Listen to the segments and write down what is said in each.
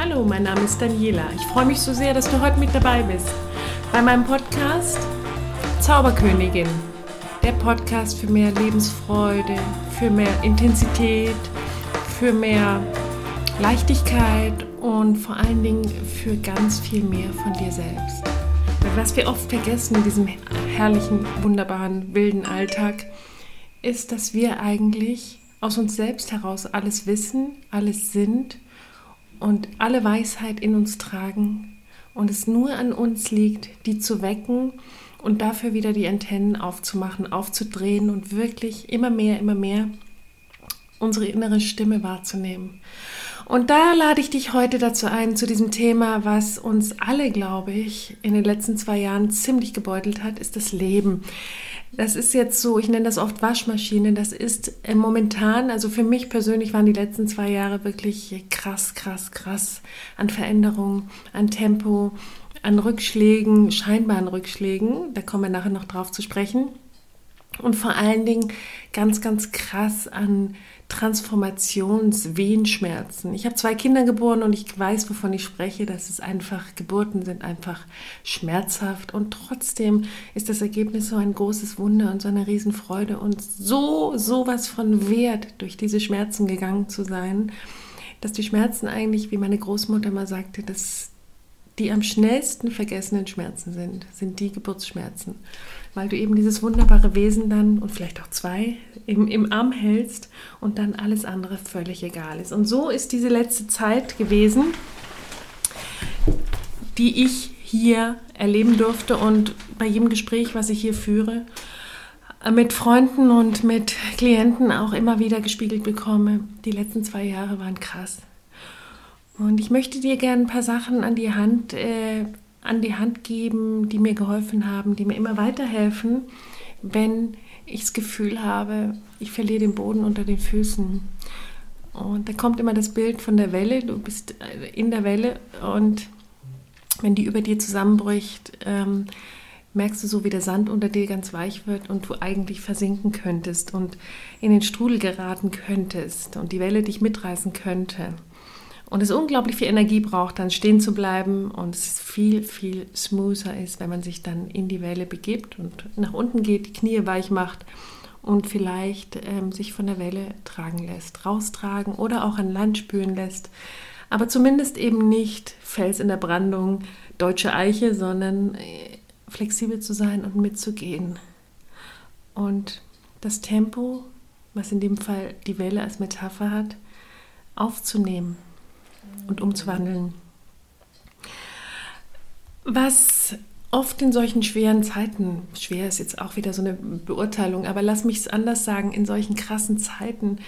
Hallo, mein Name ist Daniela. Ich freue mich so sehr, dass du heute mit dabei bist. Bei meinem Podcast Zauberkönigin. Der Podcast für mehr Lebensfreude, für mehr Intensität, für mehr Leichtigkeit und vor allen Dingen für ganz viel mehr von dir selbst. Was wir oft vergessen in diesem herrlichen, wunderbaren, wilden Alltag, ist, dass wir eigentlich aus uns selbst heraus alles wissen, alles sind und alle Weisheit in uns tragen und es nur an uns liegt, die zu wecken und dafür wieder die Antennen aufzumachen, aufzudrehen und wirklich immer mehr, immer mehr unsere innere Stimme wahrzunehmen. Und da lade ich dich heute dazu ein, zu diesem Thema, was uns alle, glaube ich, in den letzten zwei Jahren ziemlich gebeutelt hat, ist das Leben. Das ist jetzt so, ich nenne das oft Waschmaschine. Das ist äh, momentan, also für mich persönlich waren die letzten zwei Jahre wirklich krass, krass, krass an Veränderungen, an Tempo, an Rückschlägen, scheinbaren Rückschlägen. Da kommen wir nachher noch drauf zu sprechen. Und vor allen Dingen ganz, ganz krass an Transformationswehenschmerzen. Ich habe zwei Kinder geboren und ich weiß, wovon ich spreche. Das ist einfach, Geburten sind einfach schmerzhaft und trotzdem ist das Ergebnis so ein großes Wunder und so eine Riesenfreude und so, so was von Wert, durch diese Schmerzen gegangen zu sein, dass die Schmerzen eigentlich, wie meine Großmutter mal sagte, dass die am schnellsten vergessenen Schmerzen sind, sind die Geburtsschmerzen weil du eben dieses wunderbare Wesen dann und vielleicht auch zwei im, im Arm hältst und dann alles andere völlig egal ist. Und so ist diese letzte Zeit gewesen, die ich hier erleben durfte und bei jedem Gespräch, was ich hier führe, mit Freunden und mit Klienten auch immer wieder gespiegelt bekomme. Die letzten zwei Jahre waren krass. Und ich möchte dir gerne ein paar Sachen an die Hand äh, an die Hand geben, die mir geholfen haben, die mir immer weiterhelfen, wenn ich das Gefühl habe, ich verliere den Boden unter den Füßen. Und da kommt immer das Bild von der Welle, du bist äh, in der Welle. Und wenn die über dir zusammenbricht, ähm, merkst du so, wie der Sand unter dir ganz weich wird und du eigentlich versinken könntest und in den Strudel geraten könntest und die Welle dich mitreißen könnte und es unglaublich viel Energie braucht, dann stehen zu bleiben und es viel, viel smoother ist, wenn man sich dann in die Welle begibt und nach unten geht, die Knie weich macht und vielleicht ähm, sich von der Welle tragen lässt, raustragen oder auch an Land spüren lässt. Aber zumindest eben nicht Fels in der Brandung, deutsche Eiche, sondern äh, flexibel zu sein und mitzugehen. Und das Tempo, was in dem Fall die Welle als Metapher hat, aufzunehmen und umzuwandeln. Was oft in solchen schweren Zeiten, schwer ist jetzt auch wieder so eine Beurteilung, aber lass mich es anders sagen, in solchen krassen Zeiten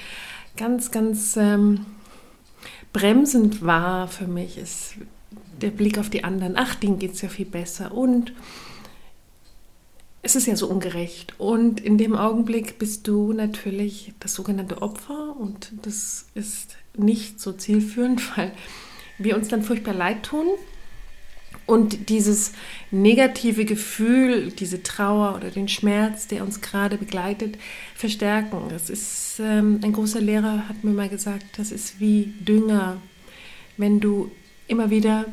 ganz, ganz ähm, bremsend war für mich, ist der Blick auf die anderen. Ach, denen geht es ja viel besser und es ist ja so ungerecht. Und in dem Augenblick bist du natürlich das sogenannte Opfer und das ist nicht so zielführend, weil wir uns dann furchtbar leid tun und dieses negative Gefühl, diese Trauer oder den Schmerz, der uns gerade begleitet, verstärken. Das ist ähm, ein großer Lehrer hat mir mal gesagt, das ist wie Dünger, wenn du immer wieder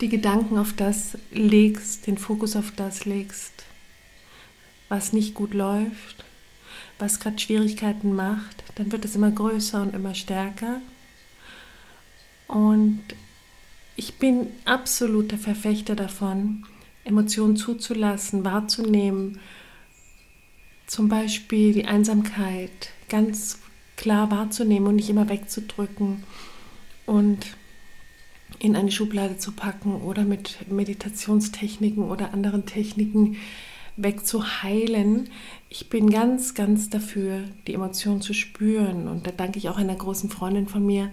die Gedanken auf das legst, den Fokus auf das legst, was nicht gut läuft, was gerade Schwierigkeiten macht, dann wird es immer größer und immer stärker. Und ich bin absoluter Verfechter davon, Emotionen zuzulassen, wahrzunehmen. Zum Beispiel die Einsamkeit ganz klar wahrzunehmen und nicht immer wegzudrücken und in eine Schublade zu packen oder mit Meditationstechniken oder anderen Techniken wegzuheilen. Ich bin ganz, ganz dafür, die Emotionen zu spüren. Und da danke ich auch einer großen Freundin von mir,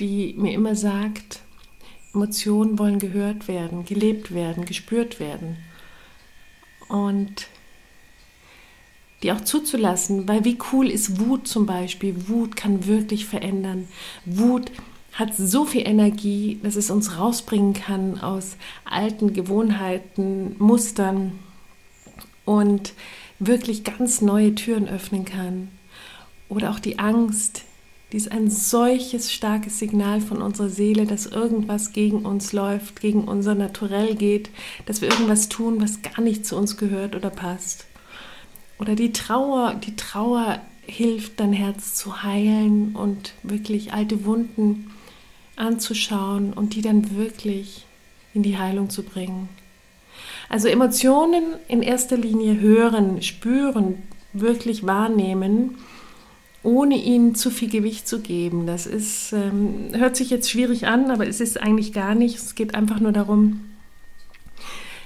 die mir immer sagt, Emotionen wollen gehört werden, gelebt werden, gespürt werden. Und die auch zuzulassen, weil wie cool ist Wut zum Beispiel? Wut kann wirklich verändern. Wut hat so viel Energie, dass es uns rausbringen kann aus alten Gewohnheiten, Mustern, und wirklich ganz neue Türen öffnen kann. Oder auch die Angst, Die ist ein solches starkes Signal von unserer Seele, dass irgendwas gegen uns läuft, gegen unser Naturell geht, dass wir irgendwas tun, was gar nicht zu uns gehört oder passt. Oder die Trauer, die Trauer hilft, dein Herz zu heilen und wirklich alte Wunden anzuschauen und die dann wirklich in die Heilung zu bringen. Also Emotionen in erster Linie hören, spüren, wirklich wahrnehmen, ohne ihnen zu viel Gewicht zu geben. Das ist, ähm, hört sich jetzt schwierig an, aber es ist eigentlich gar nicht. Es geht einfach nur darum,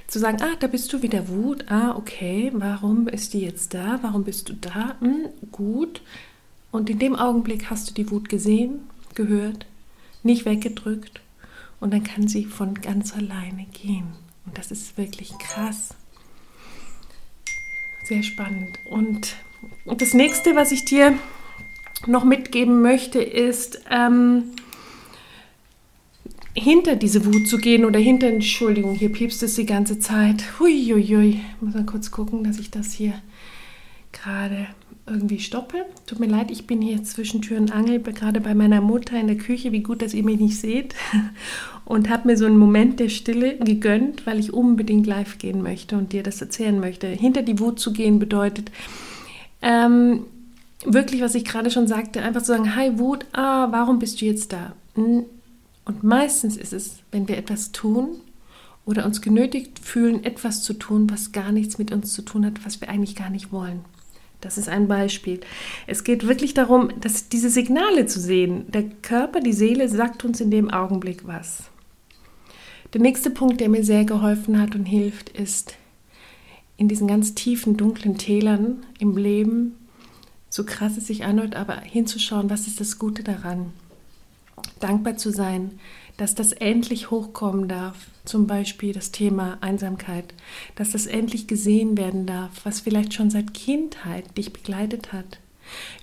zu sagen, ah, da bist du wieder Wut, ah, okay, warum ist die jetzt da, warum bist du da, hm, gut. Und in dem Augenblick hast du die Wut gesehen, gehört, nicht weggedrückt und dann kann sie von ganz alleine gehen. Und das ist wirklich krass. Sehr spannend. Und, das nächste, was ich dir noch mitgeben möchte, ist, ähm, hinter diese Wut zu gehen oder hinter, Entschuldigung, hier piepst es die ganze Zeit. Huiuiui, muss mal kurz gucken, dass ich das hier gerade irgendwie stoppe. Tut mir leid, ich bin hier zwischen Tür und Angel, gerade bei meiner Mutter in der Küche. Wie gut, dass ihr mich nicht seht. Und habe mir so einen Moment der Stille gegönnt, weil ich unbedingt live gehen möchte und dir das erzählen möchte. Hinter die Wut zu gehen bedeutet, ähm, wirklich, was ich gerade schon sagte, einfach zu sagen, hi Wut, ah, warum bist du jetzt da? Und meistens ist es, wenn wir etwas tun oder uns genötigt fühlen, etwas zu tun, was gar nichts mit uns zu tun hat, was wir eigentlich gar nicht wollen. Das ist ein Beispiel. Es geht wirklich darum, dass diese Signale zu sehen. Der Körper, die Seele sagt uns in dem Augenblick was. Der nächste Punkt, der mir sehr geholfen hat und hilft, ist in diesen ganz tiefen, dunklen Tälern im Leben, so krass es sich anhört, aber hinzuschauen, was ist das Gute daran? Dankbar zu sein, dass das endlich hochkommen darf, zum Beispiel das Thema Einsamkeit, dass das endlich gesehen werden darf, was vielleicht schon seit Kindheit dich begleitet hat.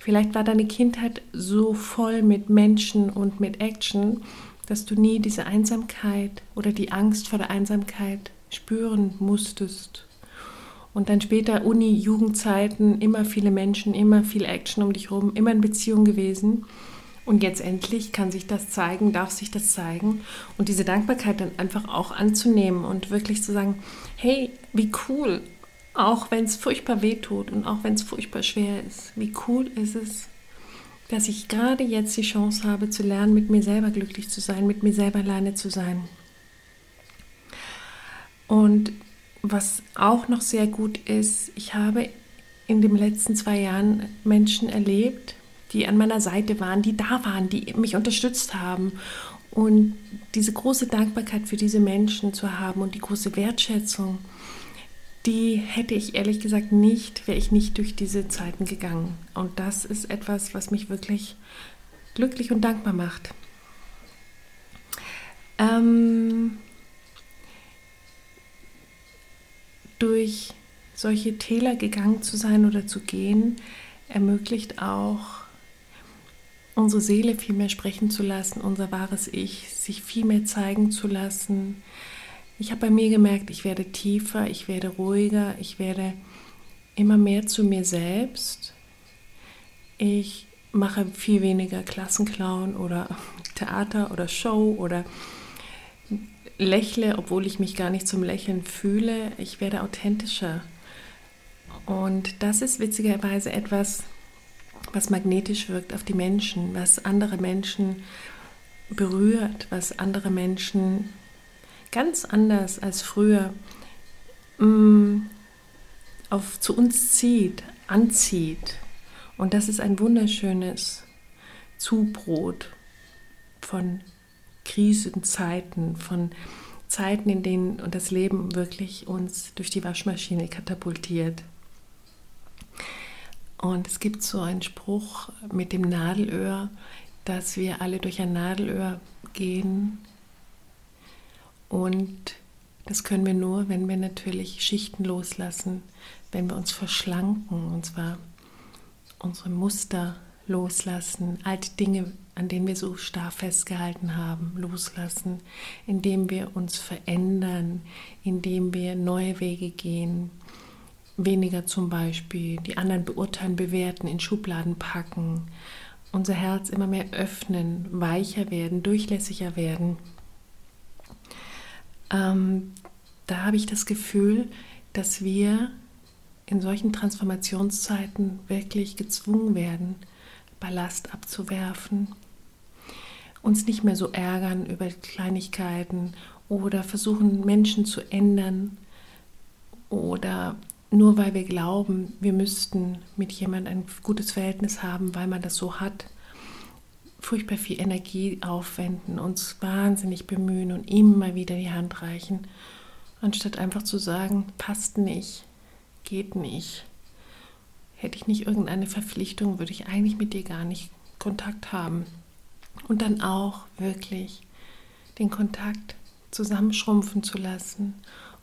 Vielleicht war deine Kindheit so voll mit Menschen und mit Action, dass du nie diese Einsamkeit oder die Angst vor der Einsamkeit spüren musstest. Und dann später Uni, Jugendzeiten, immer viele Menschen, immer viel Action um dich herum, immer in Beziehung gewesen. Und jetzt endlich kann sich das zeigen, darf sich das zeigen und diese Dankbarkeit dann einfach auch anzunehmen und wirklich zu sagen, hey, wie cool, auch wenn es furchtbar weh tut und auch wenn es furchtbar schwer ist, wie cool ist es, dass ich gerade jetzt die Chance habe zu lernen, mit mir selber glücklich zu sein, mit mir selber alleine zu sein. Und was auch noch sehr gut ist, ich habe in den letzten zwei Jahren Menschen erlebt, die an meiner Seite waren, die da waren, die mich unterstützt haben. Und diese große Dankbarkeit für diese Menschen zu haben und die große Wertschätzung, die hätte ich ehrlich gesagt nicht, wäre ich nicht durch diese Zeiten gegangen. Und das ist etwas, was mich wirklich glücklich und dankbar macht. Ähm, durch solche Täler gegangen zu sein oder zu gehen, ermöglicht auch unsere Seele viel mehr sprechen zu lassen, unser wahres Ich, sich viel mehr zeigen zu lassen. Ich habe bei mir gemerkt, ich werde tiefer, ich werde ruhiger, ich werde immer mehr zu mir selbst. Ich mache viel weniger Klassenclown oder Theater oder Show oder lächle, obwohl ich mich gar nicht zum Lächeln fühle. Ich werde authentischer. Und das ist witzigerweise etwas, was magnetisch wirkt auf die Menschen, was andere Menschen berührt, was andere Menschen ganz anders als früher mm, auf, zu uns zieht, anzieht. Und das ist ein wunderschönes Zubrot von Krisenzeiten, von Zeiten, in denen das Leben wirklich uns durch die Waschmaschine katapultiert. Und es gibt so einen Spruch mit dem Nadelöhr, dass wir alle durch ein Nadelöhr gehen. Und das können wir nur, wenn wir natürlich Schichten loslassen, wenn wir uns verschlanken, und zwar unsere Muster loslassen, alte Dinge, an denen wir so starr festgehalten haben, loslassen, indem wir uns verändern, indem wir neue Wege gehen, weniger zum Beispiel die anderen beurteilen, bewerten, in Schubladen packen unser Herz immer mehr öffnen, weicher werden, durchlässiger werden. Ähm, da habe ich das Gefühl, dass wir in solchen Transformationszeiten wirklich gezwungen werden, Ballast abzuwerfen, uns nicht mehr so ärgern über Kleinigkeiten oder versuchen Menschen zu ändern oder nur weil wir glauben, wir müssten mit jemandem ein gutes Verhältnis haben, weil man das so hat, furchtbar viel Energie aufwenden, uns wahnsinnig bemühen und immer wieder die Hand reichen, anstatt einfach zu sagen, passt nicht, geht nicht. Hätte ich nicht irgendeine Verpflichtung, würde ich eigentlich mit dir gar nicht Kontakt haben. Und dann auch wirklich den Kontakt zusammenschrumpfen zu lassen.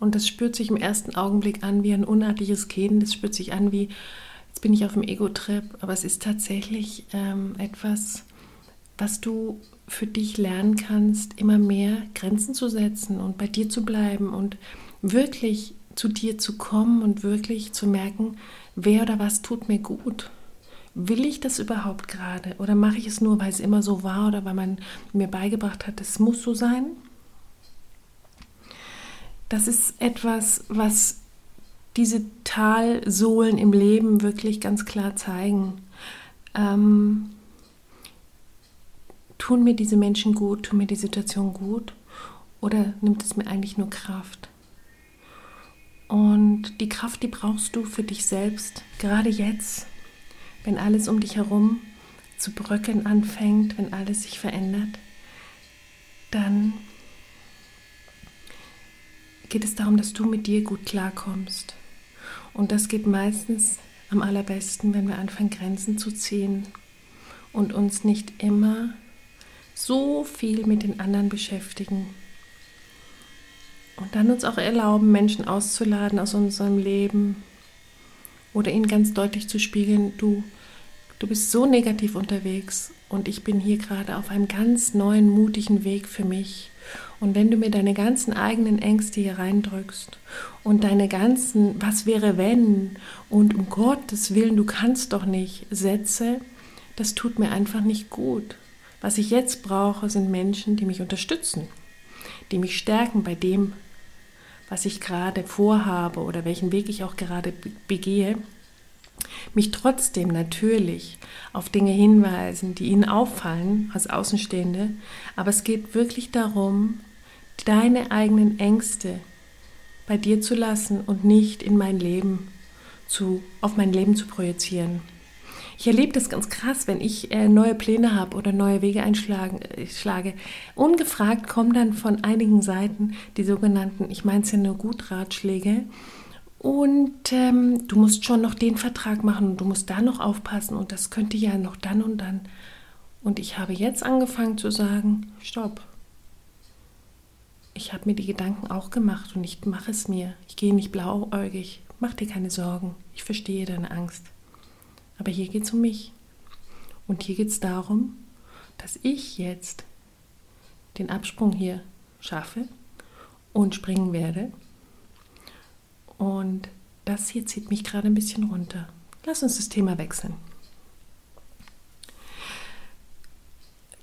Und das spürt sich im ersten Augenblick an wie ein unartliches Gehen, das spürt sich an wie, jetzt bin ich auf dem Ego-Trip, aber es ist tatsächlich ähm, etwas, was du für dich lernen kannst, immer mehr Grenzen zu setzen und bei dir zu bleiben und wirklich zu dir zu kommen und wirklich zu merken, wer oder was tut mir gut. Will ich das überhaupt gerade oder mache ich es nur, weil es immer so war oder weil man mir beigebracht hat, es muss so sein? Das ist etwas, was diese Talsohlen im Leben wirklich ganz klar zeigen. Ähm, tun mir diese Menschen gut, tun mir die Situation gut oder nimmt es mir eigentlich nur Kraft? Und die Kraft, die brauchst du für dich selbst, gerade jetzt, wenn alles um dich herum zu bröckeln anfängt, wenn alles sich verändert, dann geht es darum, dass du mit dir gut klarkommst. Und das geht meistens am allerbesten, wenn wir anfangen, Grenzen zu ziehen und uns nicht immer so viel mit den anderen beschäftigen. Und dann uns auch erlauben, Menschen auszuladen aus unserem Leben oder ihnen ganz deutlich zu spiegeln, du, du bist so negativ unterwegs und ich bin hier gerade auf einem ganz neuen, mutigen Weg für mich. Und wenn du mir deine ganzen eigenen Ängste hier reindrückst und deine ganzen Was wäre wenn und um Gottes Willen, du kannst doch nicht Sätze, das tut mir einfach nicht gut. Was ich jetzt brauche, sind Menschen, die mich unterstützen, die mich stärken bei dem, was ich gerade vorhabe oder welchen Weg ich auch gerade begehe, mich trotzdem natürlich auf Dinge hinweisen, die ihnen auffallen als Außenstehende, aber es geht wirklich darum, deine eigenen Ängste bei dir zu lassen und nicht in mein Leben zu, auf mein Leben zu projizieren. Ich erlebe das ganz krass, wenn ich äh, neue Pläne habe oder neue Wege einschlage. Äh, Ungefragt kommen dann von einigen Seiten die sogenannten, ich meine es ja nur gut, Ratschläge. Und ähm, du musst schon noch den Vertrag machen und du musst da noch aufpassen und das könnte ja noch dann und dann. Und ich habe jetzt angefangen zu sagen, stopp. Ich habe mir die Gedanken auch gemacht und ich mache es mir. Ich gehe nicht blauäugig. Mach dir keine Sorgen. Ich verstehe deine Angst. Aber hier geht es um mich. Und hier geht es darum, dass ich jetzt den Absprung hier schaffe und springen werde. Und das hier zieht mich gerade ein bisschen runter. Lass uns das Thema wechseln.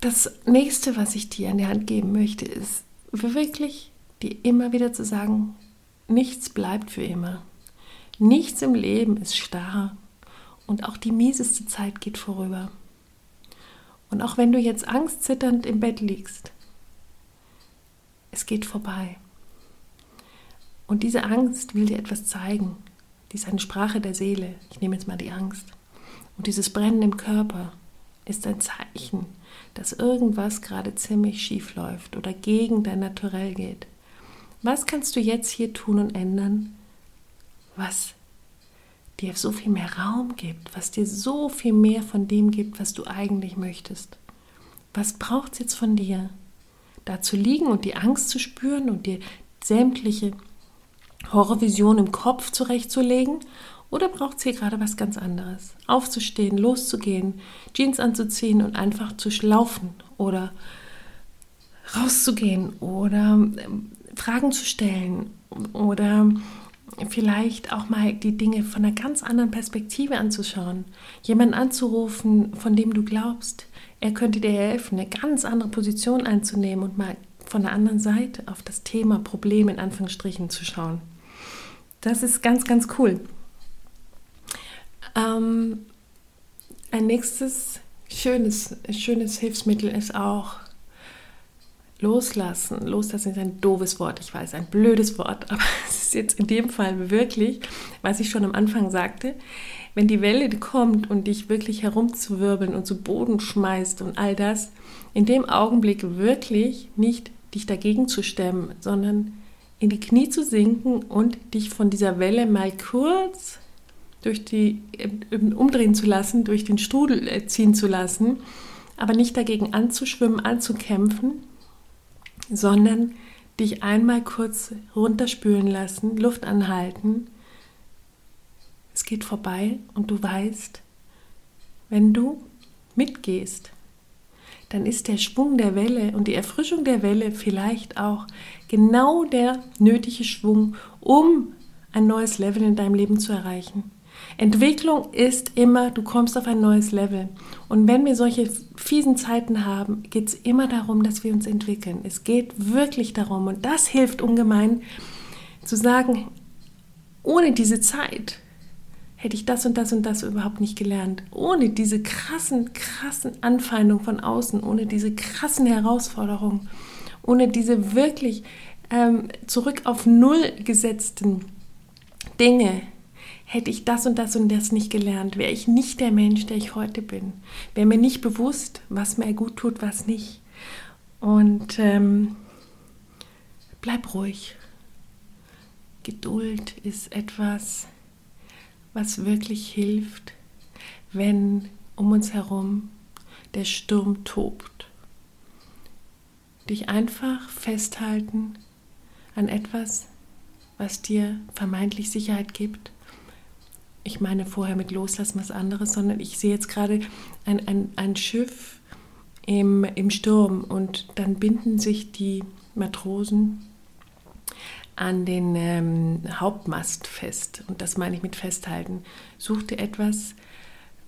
Das nächste, was ich dir an die Hand geben möchte, ist wirklich dir immer wieder zu sagen, nichts bleibt für immer. Nichts im Leben ist starr. Und auch die mieseste Zeit geht vorüber. Und auch wenn du jetzt angstzitternd im Bett liegst, es geht vorbei. Und diese Angst will dir etwas zeigen. Die ist eine Sprache der Seele. Ich nehme jetzt mal die Angst. Und dieses Brennen im Körper ist ein Zeichen, dass irgendwas gerade ziemlich schief läuft oder gegen dein Naturell geht. Was kannst du jetzt hier tun und ändern, was dir so viel mehr Raum gibt, was dir so viel mehr von dem gibt, was du eigentlich möchtest. Was braucht es jetzt von dir? Da zu liegen und die Angst zu spüren und dir sämtliche Horrorvisionen im Kopf zurechtzulegen? Oder braucht es hier gerade was ganz anderes? Aufzustehen, loszugehen, Jeans anzuziehen und einfach zu laufen oder rauszugehen oder ähm, Fragen zu stellen oder vielleicht auch mal die Dinge von einer ganz anderen Perspektive anzuschauen. Jemanden anzurufen, von dem du glaubst, er könnte dir helfen, eine ganz andere Position einzunehmen und mal von der anderen Seite auf das Thema Problem in Anführungsstrichen zu schauen. Das ist ganz, ganz cool. Ähm, ein nächstes schönes, schönes Hilfsmittel ist auch Loslassen. Loslassen ist ein doofes Wort, ich weiß, ein blödes Wort, aber es ist jetzt in dem Fall wirklich, was ich schon am Anfang sagte, wenn die Welle kommt und dich wirklich herumzuwirbeln und zu Boden schmeißt und all das, in dem Augenblick wirklich nicht dich dagegen zu stemmen, sondern in die Knie zu sinken und dich von dieser Welle mal kurz durch die umdrehen zu lassen, durch den Strudel äh, ziehen zu lassen, aber nicht dagegen anzuschwimmen, anzukämpfen, sondern dich einmal kurz runterspülen lassen, Luft anhalten. Es geht vorbei und du weißt, wenn du mitgehst, dann ist der Schwung der Welle und die Erfrischung der Welle vielleicht auch genau der nötige Schwung, um ein neues Level in deinem Leben zu erreichen. Entwicklung ist immer, du kommst auf ein neues Level. Und wenn wir solche fiesen Zeiten haben, geht es immer darum, dass wir uns entwickeln. Es geht wirklich darum, und das hilft ungemein, zu sagen, ohne diese Zeit hätte ich das und das und das überhaupt nicht gelernt. Ohne diese krassen, krassen Anfeindungen von außen, ohne diese krassen Herausforderungen, ohne diese wirklich ähm, zurück auf Null gesetzten Dinge, hätte ich das und das und das nicht gelernt, wäre ich nicht der Mensch, der ich heute bin. Wäre mir nicht bewusst, was mir gut tut, was nicht. Und ähm, bleib ruhig. Geduld ist etwas, was wirklich hilft, wenn um uns herum der Sturm tobt. Dich einfach festhalten an etwas, was dir vermeintlich Sicherheit gibt ich meine vorher mit Loslassen was anderes, sondern ich sehe jetzt gerade ein, ein, ein Schiff im, im Sturm und dann binden sich die Matrosen an den ähm, Hauptmast fest. Und das meine ich mit festhalten. Such dir etwas,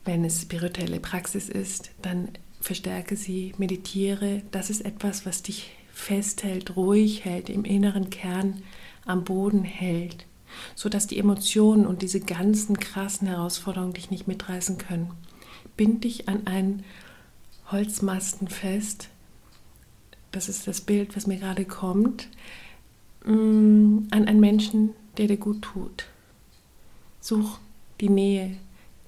wenn es spirituelle Praxis ist, dann verstärke sie, meditiere. Das ist etwas, was dich festhält, ruhig hält, im inneren Kern am Boden hält sodass die Emotionen und diese ganzen krassen Herausforderungen dich nicht mitreißen können. Bind dich an einen Holzmasten fest. Das ist das Bild, was mir gerade kommt. Mm, an einen Menschen, der dir gut tut. Such die Nähe.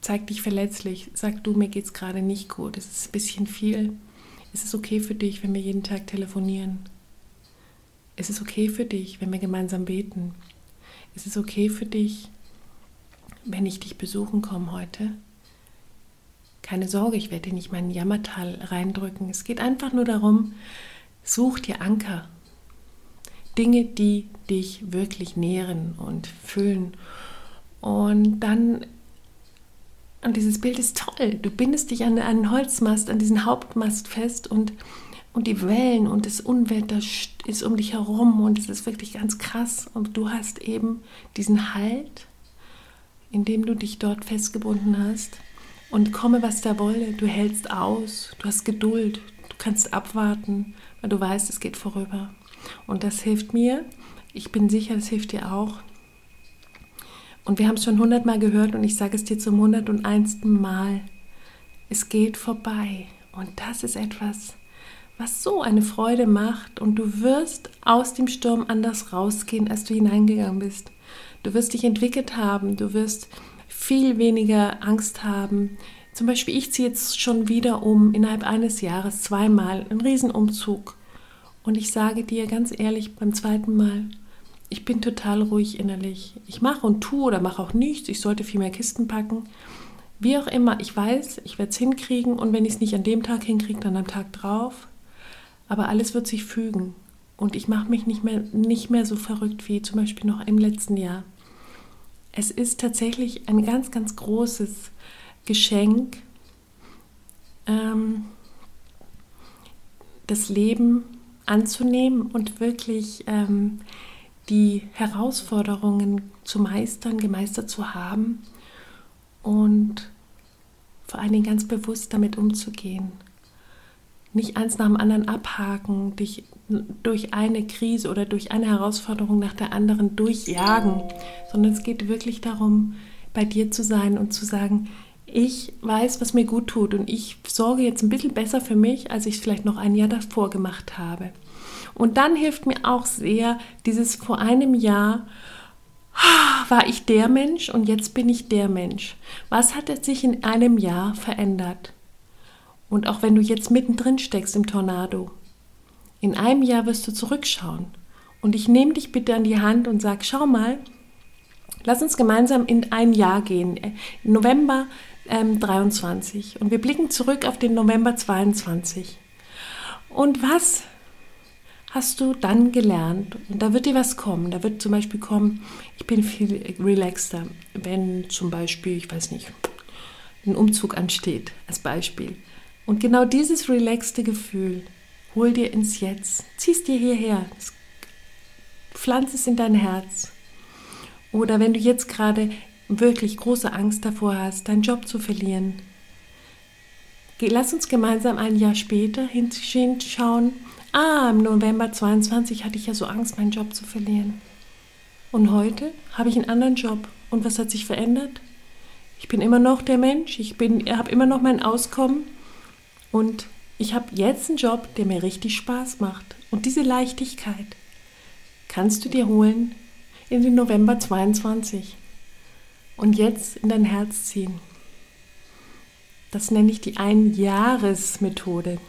Zeig dich verletzlich. Sag du, mir geht es gerade nicht gut. Es ist ein bisschen viel. Es ist okay für dich, wenn wir jeden Tag telefonieren. Es ist okay für dich, wenn wir gemeinsam beten. Ist es okay für dich, wenn ich dich besuchen komme heute? Keine Sorge, ich werde dir nicht meinen Jammertal reindrücken. Es geht einfach nur darum, such dir Anker. Dinge, die dich wirklich nähren und füllen. Und dann, und dieses Bild ist toll. Du bindest dich an einen Holzmast, an diesen Hauptmast fest und und die Wellen und das Unwetter ist um dich herum und es ist wirklich ganz krass. Und du hast eben diesen Halt, in dem du dich dort festgebunden hast. Und komme, was da wolle, du hältst aus, du hast Geduld, du kannst abwarten, weil du weißt, es geht vorüber. Und das hilft mir. Ich bin sicher, es hilft dir auch. Und wir haben es schon hundertmal gehört und ich sage es dir zum hundert und einsten Mal. Es geht vorbei. Und das ist etwas, was so eine Freude macht und du wirst aus dem Sturm anders rausgehen, als du hineingegangen bist. Du wirst dich entwickelt haben, du wirst viel weniger Angst haben. Zum Beispiel, ich ziehe jetzt schon wieder um innerhalb eines Jahres zweimal einen Riesenumzug. Und ich sage dir ganz ehrlich beim zweiten Mal, ich bin total ruhig innerlich. Ich mache und tue oder mache auch nichts. Ich sollte viel mehr Kisten packen. Wie auch immer, ich weiß, ich werde es hinkriegen und wenn ich es nicht an dem Tag hinkriege, dann am Tag drauf. Aber alles wird sich fügen. Und ich mache mich nicht mehr, nicht mehr so verrückt wie zum Beispiel noch im letzten Jahr. Es ist tatsächlich ein ganz, ganz großes Geschenk, ähm, das Leben anzunehmen und wirklich ähm, die Herausforderungen zu meistern, gemeistert zu haben und vor allen Dingen ganz bewusst damit umzugehen. Nicht eins nach dem anderen abhaken, dich durch eine Krise oder durch eine Herausforderung nach der anderen durchjagen, sondern es geht wirklich darum, bei dir zu sein und zu sagen, ich weiß, was mir gut tut und ich sorge jetzt ein bisschen besser für mich, als ich es vielleicht noch ein Jahr davor gemacht habe. Und dann hilft mir auch sehr dieses vor einem Jahr, war ich der Mensch und jetzt bin ich der Mensch. Was hat sich in einem Jahr verändert? Und auch wenn du jetzt mittendrin steckst im Tornado, in einem Jahr wirst du zurückschauen. Und ich nehme dich bitte an die Hand und sage, schau mal, lass uns gemeinsam in ein Jahr gehen, äh, November ähm, 23. Und wir blicken zurück auf den November 22. Und was hast du dann gelernt? Und da wird dir was kommen. Da wird zum Beispiel kommen, ich bin viel relaxter, wenn zum Beispiel, ich weiß nicht, ein Umzug ansteht, als Beispiel. Und genau dieses relaxte Gefühl, hol dir ins Jetzt, ziehst dir hierher, pflanz es in dein Herz. Oder wenn du jetzt gerade wirklich große Angst davor hast, deinen Job zu verlieren, lass uns gemeinsam ein Jahr später hinschauen Ah, im November 22 hatte ich ja so Angst, meinen Job zu verlieren. Und heute habe ich einen anderen Job. Und was hat sich verändert? Ich bin immer noch der Mensch, ich habe immer noch mein Auskommen und ich habe jetzt einen Job, der mir richtig Spaß macht. Und diese Leichtigkeit kannst du dir holen in den November 22 und jetzt in dein Herz ziehen. Das nenne ich die Einjahresmethode.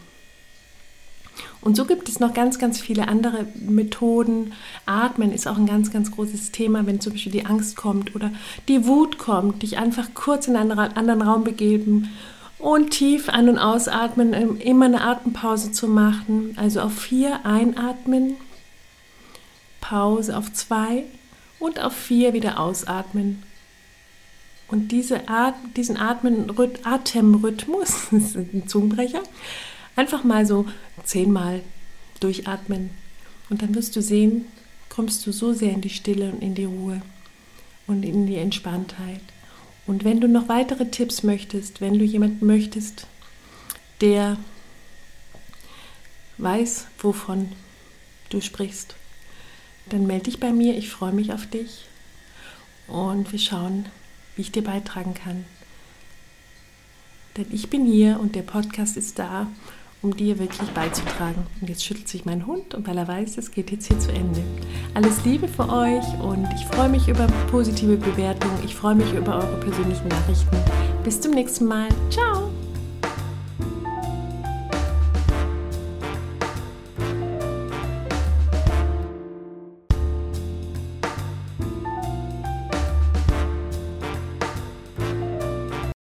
Und so gibt es noch ganz, ganz viele andere Methoden. Atmen ist auch ein ganz, ganz großes Thema, wenn zum Beispiel die Angst kommt oder die Wut kommt, dich einfach kurz in einen anderen Raum begeben und tief ein- und ausatmen, ähm, immer eine Atempause zu machen. Also auf vier einatmen, Pause auf zwei und auf vier wieder ausatmen. Und diese At diesen Atmen Atemrhythmus, das ist ein Zungenbrecher, Einfach mal so zehnmal durchatmen. Und dann wirst du sehen, kommst du so sehr in die Stille und in die Ruhe und in die Entspanntheit. Und wenn du noch weitere Tipps möchtest, wenn du jemanden möchtest, der weiß, wovon du sprichst, dann melde dich bei mir. Ich freue mich auf dich und wir schauen, wie ich dir beitragen kann. Denn ich bin hier und der Podcast ist da, um dir wirklich beizutragen. Und jetzt schüttelt sich mein Hund und weil er weiß, es geht jetzt hier zu Ende. Alles Liebe für euch und ich freue mich über positive Bewertungen. Ich freue mich über eure persönlichen Nachrichten. Bis zum nächsten Mal. Ciao!